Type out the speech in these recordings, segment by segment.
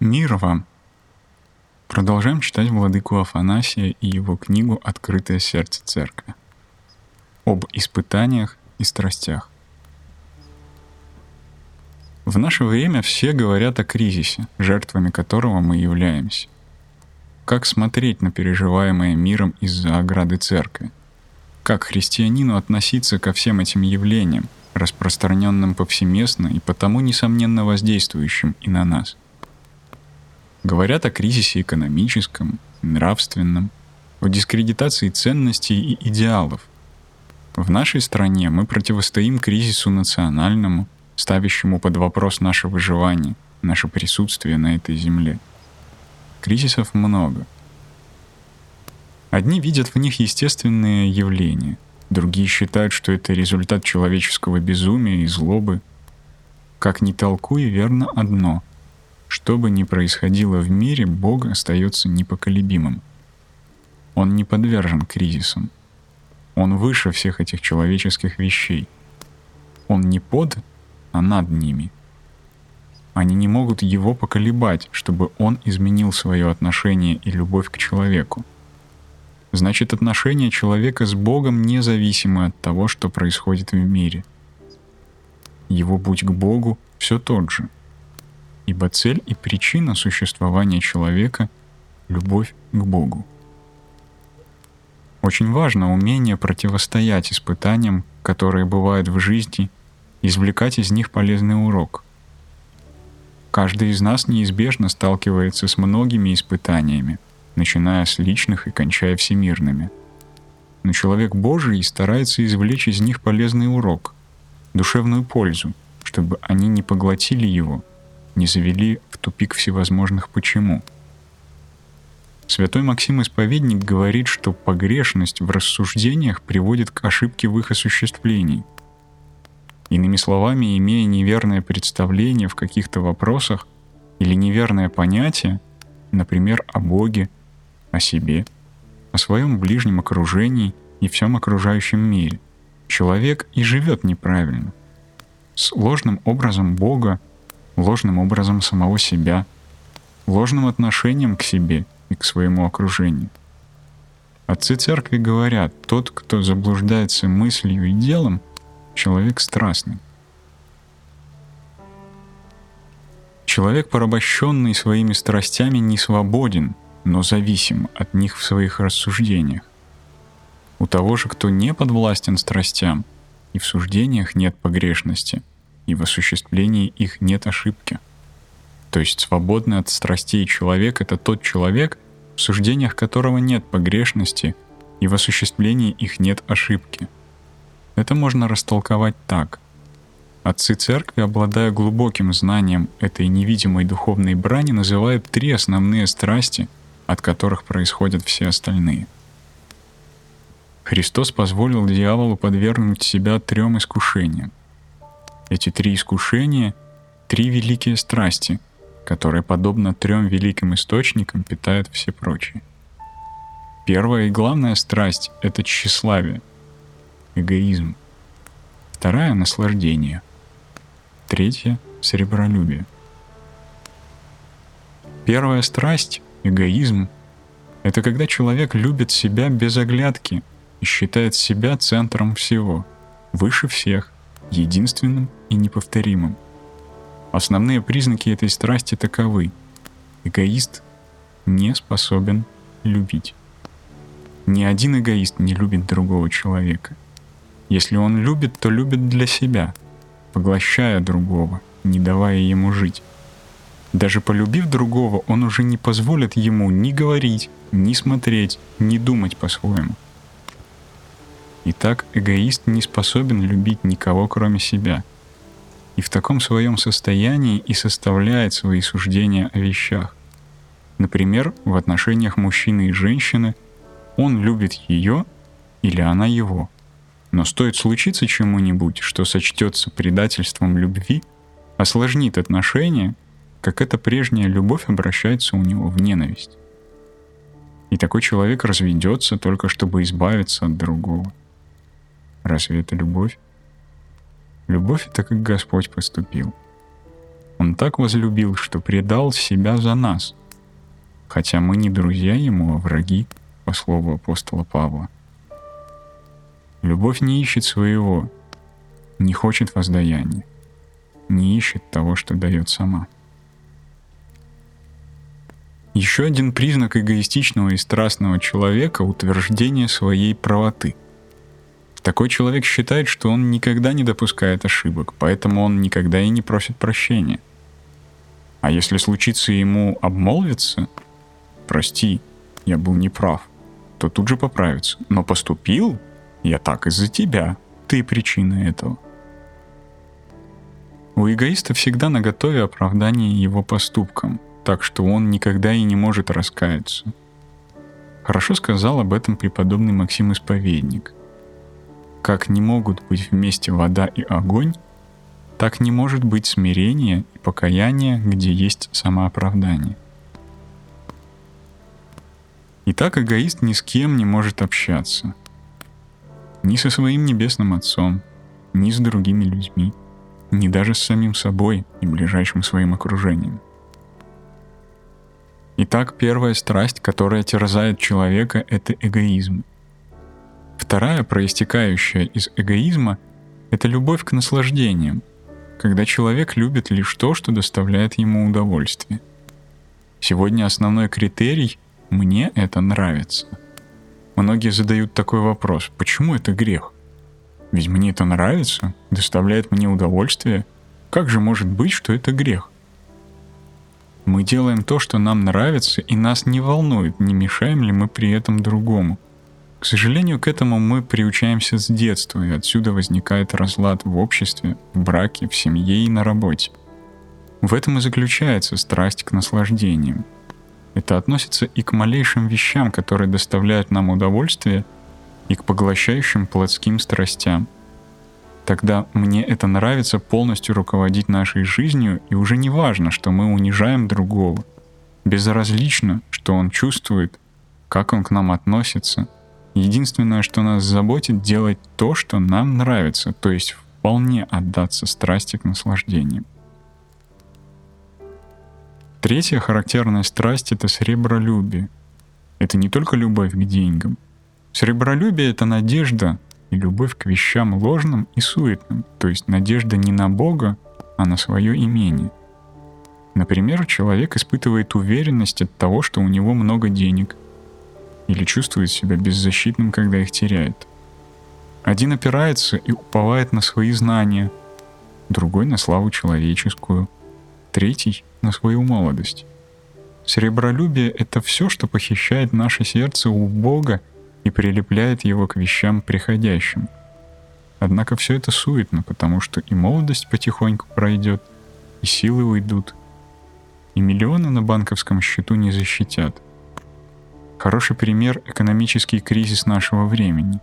Мир вам! Продолжаем читать Владыку Афанасия и его книгу «Открытое сердце церкви» об испытаниях и страстях. В наше время все говорят о кризисе, жертвами которого мы являемся. Как смотреть на переживаемое миром из-за ограды церкви? Как христианину относиться ко всем этим явлениям, распространенным повсеместно и потому несомненно воздействующим и на нас – Говорят о кризисе экономическом, нравственном, о дискредитации ценностей и идеалов. В нашей стране мы противостоим кризису национальному, ставящему под вопрос наше выживание, наше присутствие на этой земле. Кризисов много. Одни видят в них естественные явления, другие считают, что это результат человеческого безумия и злобы. Как ни толкуй, верно одно — что бы ни происходило в мире, Бог остается непоколебимым. Он не подвержен кризисам. Он выше всех этих человеческих вещей. Он не под, а над ними. Они не могут его поколебать, чтобы он изменил свое отношение и любовь к человеку. Значит, отношения человека с Богом независимы от того, что происходит в мире. Его путь к Богу все тот же — ибо цель и причина существования человека — любовь к Богу. Очень важно умение противостоять испытаниям, которые бывают в жизни, извлекать из них полезный урок. Каждый из нас неизбежно сталкивается с многими испытаниями, начиная с личных и кончая всемирными. Но человек Божий старается извлечь из них полезный урок, душевную пользу, чтобы они не поглотили его — не завели в тупик всевозможных «почему». Святой Максим Исповедник говорит, что погрешность в рассуждениях приводит к ошибке в их осуществлении. Иными словами, имея неверное представление в каких-то вопросах или неверное понятие, например, о Боге, о себе, о своем ближнем окружении и всем окружающем мире, человек и живет неправильно, с ложным образом Бога ложным образом самого себя, ложным отношением к себе и к своему окружению. Отцы церкви говорят, тот, кто заблуждается мыслью и делом, человек страстный. Человек, порабощенный своими страстями, не свободен, но зависим от них в своих рассуждениях. У того же, кто не подвластен страстям, и в суждениях нет погрешности – и в осуществлении их нет ошибки. То есть свободный от страстей человек — это тот человек, в суждениях которого нет погрешности и в осуществлении их нет ошибки. Это можно растолковать так. Отцы церкви, обладая глубоким знанием этой невидимой духовной брани, называют три основные страсти, от которых происходят все остальные. Христос позволил дьяволу подвергнуть себя трем искушениям эти три искушения — три великие страсти, которые, подобно трем великим источникам, питают все прочие. Первая и главная страсть — это тщеславие, эгоизм. Вторая — наслаждение. Третья — сребролюбие. Первая страсть, эгоизм, это когда человек любит себя без оглядки и считает себя центром всего, выше всех, единственным и неповторимым. Основные признаки этой страсти таковы. Эгоист не способен любить. Ни один эгоист не любит другого человека. Если он любит, то любит для себя, поглощая другого, не давая ему жить. Даже полюбив другого, он уже не позволит ему ни говорить, ни смотреть, ни думать по-своему. Итак, эгоист не способен любить никого, кроме себя. И в таком своем состоянии и составляет свои суждения о вещах. Например, в отношениях мужчины и женщины он любит ее или она его. Но стоит случиться чему-нибудь, что сочтется предательством любви, осложнит отношения, как эта прежняя любовь обращается у него в ненависть. И такой человек разведется только чтобы избавиться от другого. Разве это любовь? Любовь — это как Господь поступил. Он так возлюбил, что предал себя за нас. Хотя мы не друзья ему, а враги, по слову апостола Павла. Любовь не ищет своего, не хочет воздаяния, не ищет того, что дает сама. Еще один признак эгоистичного и страстного человека — утверждение своей правоты. Такой человек считает, что он никогда не допускает ошибок, поэтому он никогда и не просит прощения. А если случится ему обмолвиться, прости, я был неправ, то тут же поправится. Но поступил я так из-за тебя, ты причина этого. У эгоиста всегда на готове оправдание его поступкам, так что он никогда и не может раскаяться. Хорошо сказал об этом преподобный Максим Исповедник. Как не могут быть вместе вода и огонь, так не может быть смирение и покаяние, где есть самооправдание. Итак, эгоист ни с кем не может общаться. Ни со своим небесным отцом, ни с другими людьми, ни даже с самим собой и ближайшим своим окружением. Итак, первая страсть, которая терзает человека, это эгоизм. Вторая, проистекающая из эгоизма, это любовь к наслаждениям, когда человек любит лишь то, что доставляет ему удовольствие. Сегодня основной критерий «мне это нравится». Многие задают такой вопрос, почему это грех? Ведь мне это нравится, доставляет мне удовольствие. Как же может быть, что это грех? Мы делаем то, что нам нравится, и нас не волнует, не мешаем ли мы при этом другому. К сожалению, к этому мы приучаемся с детства, и отсюда возникает разлад в обществе, в браке, в семье и на работе. В этом и заключается страсть к наслаждениям. Это относится и к малейшим вещам, которые доставляют нам удовольствие – и к поглощающим плотским страстям. Тогда мне это нравится полностью руководить нашей жизнью, и уже не важно, что мы унижаем другого. Безразлично, что он чувствует, как он к нам относится. Единственное, что нас заботит, делать то, что нам нравится, то есть вполне отдаться страсти к наслаждениям. Третья характерная страсть — это сребролюбие. Это не только любовь к деньгам — Сребролюбие — это надежда и любовь к вещам ложным и суетным, то есть надежда не на Бога, а на свое имение. Например, человек испытывает уверенность от того, что у него много денег, или чувствует себя беззащитным, когда их теряет. Один опирается и уповает на свои знания, другой на славу человеческую, третий на свою молодость. Сребролюбие — это все, что похищает наше сердце у Бога и прилепляет его к вещам приходящим. Однако все это суетно, потому что и молодость потихоньку пройдет, и силы уйдут, и миллионы на банковском счету не защитят. Хороший пример — экономический кризис нашего времени.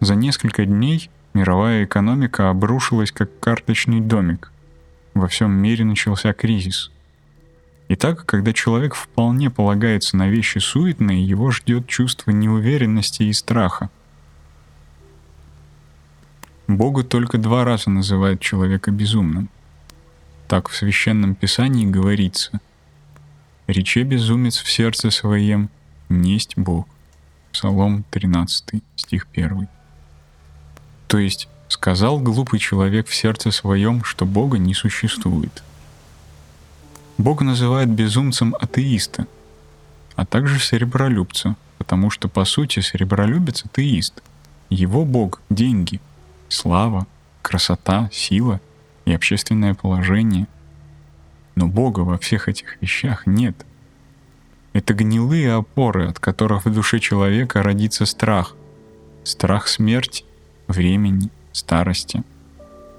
За несколько дней мировая экономика обрушилась как карточный домик. Во всем мире начался кризис — Итак, когда человек вполне полагается на вещи суетные, его ждет чувство неуверенности и страха. Богу только два раза называют человека безумным. Так в Священном Писании говорится «Рече безумец в сердце своем, несть Бог». Псалом 13, стих 1. То есть, сказал глупый человек в сердце своем, что Бога не существует – Бог называет безумцем атеиста, а также серебролюбца, потому что по сути серебролюбец атеист. Его Бог — деньги, слава, красота, сила и общественное положение. Но Бога во всех этих вещах нет. Это гнилые опоры, от которых в душе человека родится страх. Страх смерти, времени, старости.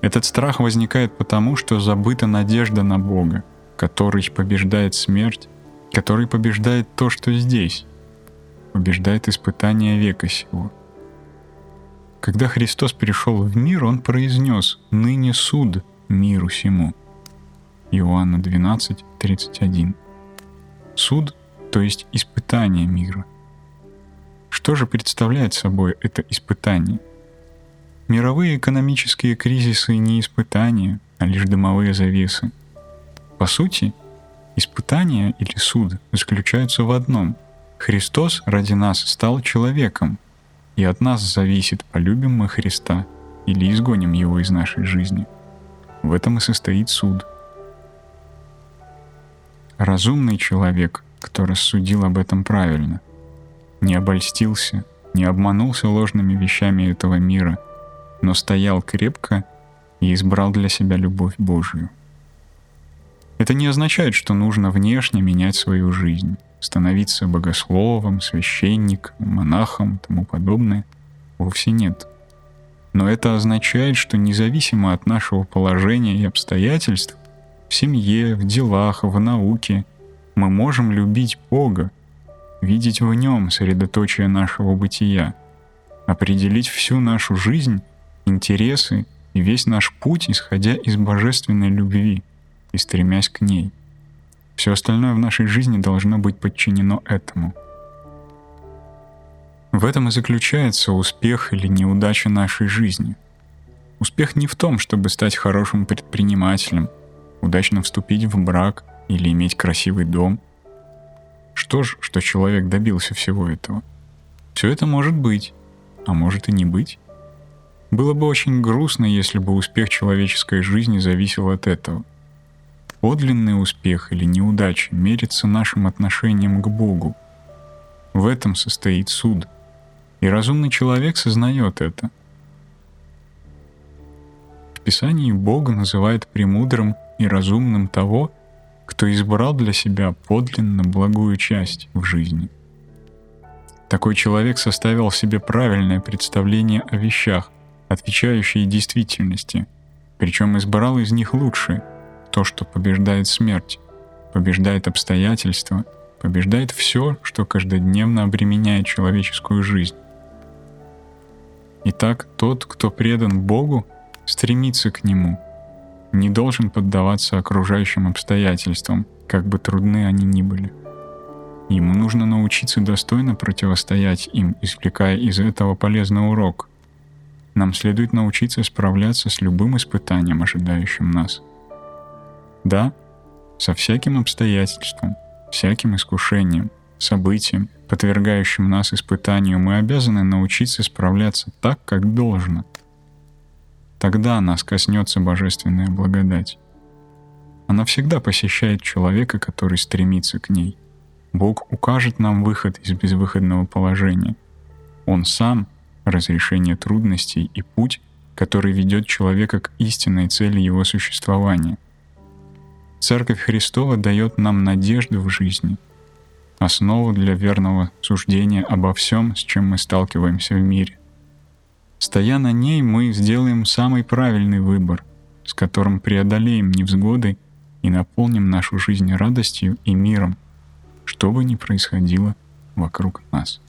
Этот страх возникает потому, что забыта надежда на Бога — который побеждает смерть, который побеждает то, что здесь, побеждает испытание века сего. Когда Христос пришел в мир, Он произнес «Ныне суд миру сему». Иоанна 12, 31. Суд, то есть испытание мира. Что же представляет собой это испытание? Мировые экономические кризисы не испытания, а лишь дымовые завесы – По сути, испытание или суд заключаются в одном. Христос ради нас стал человеком, и от нас зависит, полюбим мы Христа или изгоним его из нашей жизни. В этом и состоит суд. Разумный человек, кто рассудил об этом правильно, не обольстился, не обманулся ложными вещами этого мира, но стоял крепко и избрал для себя любовь Божию. Это не означает, что нужно внешне менять свою жизнь, становиться богословом, священником, монахом и тому подобное. Вовсе нет. Но это означает, что независимо от нашего положения и обстоятельств, в семье, в делах, в науке, мы можем любить Бога, видеть в Нем средоточие нашего бытия, определить всю нашу жизнь, интересы и весь наш путь, исходя из божественной любви и стремясь к ней. Все остальное в нашей жизни должно быть подчинено этому. В этом и заключается успех или неудача нашей жизни. Успех не в том, чтобы стать хорошим предпринимателем, удачно вступить в брак или иметь красивый дом. Что ж, что человек добился всего этого? Все это может быть, а может и не быть. Было бы очень грустно, если бы успех человеческой жизни зависел от этого. Подлинный успех или неудача мерится нашим отношением к Богу. В этом состоит суд. И разумный человек сознает это. В Писании Бог называет премудрым и разумным того, кто избрал для себя подлинно благую часть в жизни. Такой человек составил себе правильное представление о вещах, отвечающие действительности, причем избрал из них лучшие, то, что побеждает смерть, побеждает обстоятельства, побеждает все, что каждодневно обременяет человеческую жизнь. Итак, тот, кто предан Богу, стремится к Нему, не должен поддаваться окружающим обстоятельствам, как бы трудны они ни были. Ему нужно научиться достойно противостоять им, извлекая из этого полезный урок. Нам следует научиться справляться с любым испытанием, ожидающим нас — да, со всяким обстоятельством, всяким искушением, событием, подвергающим нас испытанию, мы обязаны научиться справляться так, как должно. Тогда нас коснется божественная благодать. Она всегда посещает человека, который стремится к ней. Бог укажет нам выход из безвыходного положения. Он сам — разрешение трудностей и путь, который ведет человека к истинной цели его существования — Церковь Христова дает нам надежду в жизни, основу для верного суждения обо всем, с чем мы сталкиваемся в мире. Стоя на ней, мы сделаем самый правильный выбор, с которым преодолеем невзгоды и наполним нашу жизнь радостью и миром, что бы ни происходило вокруг нас.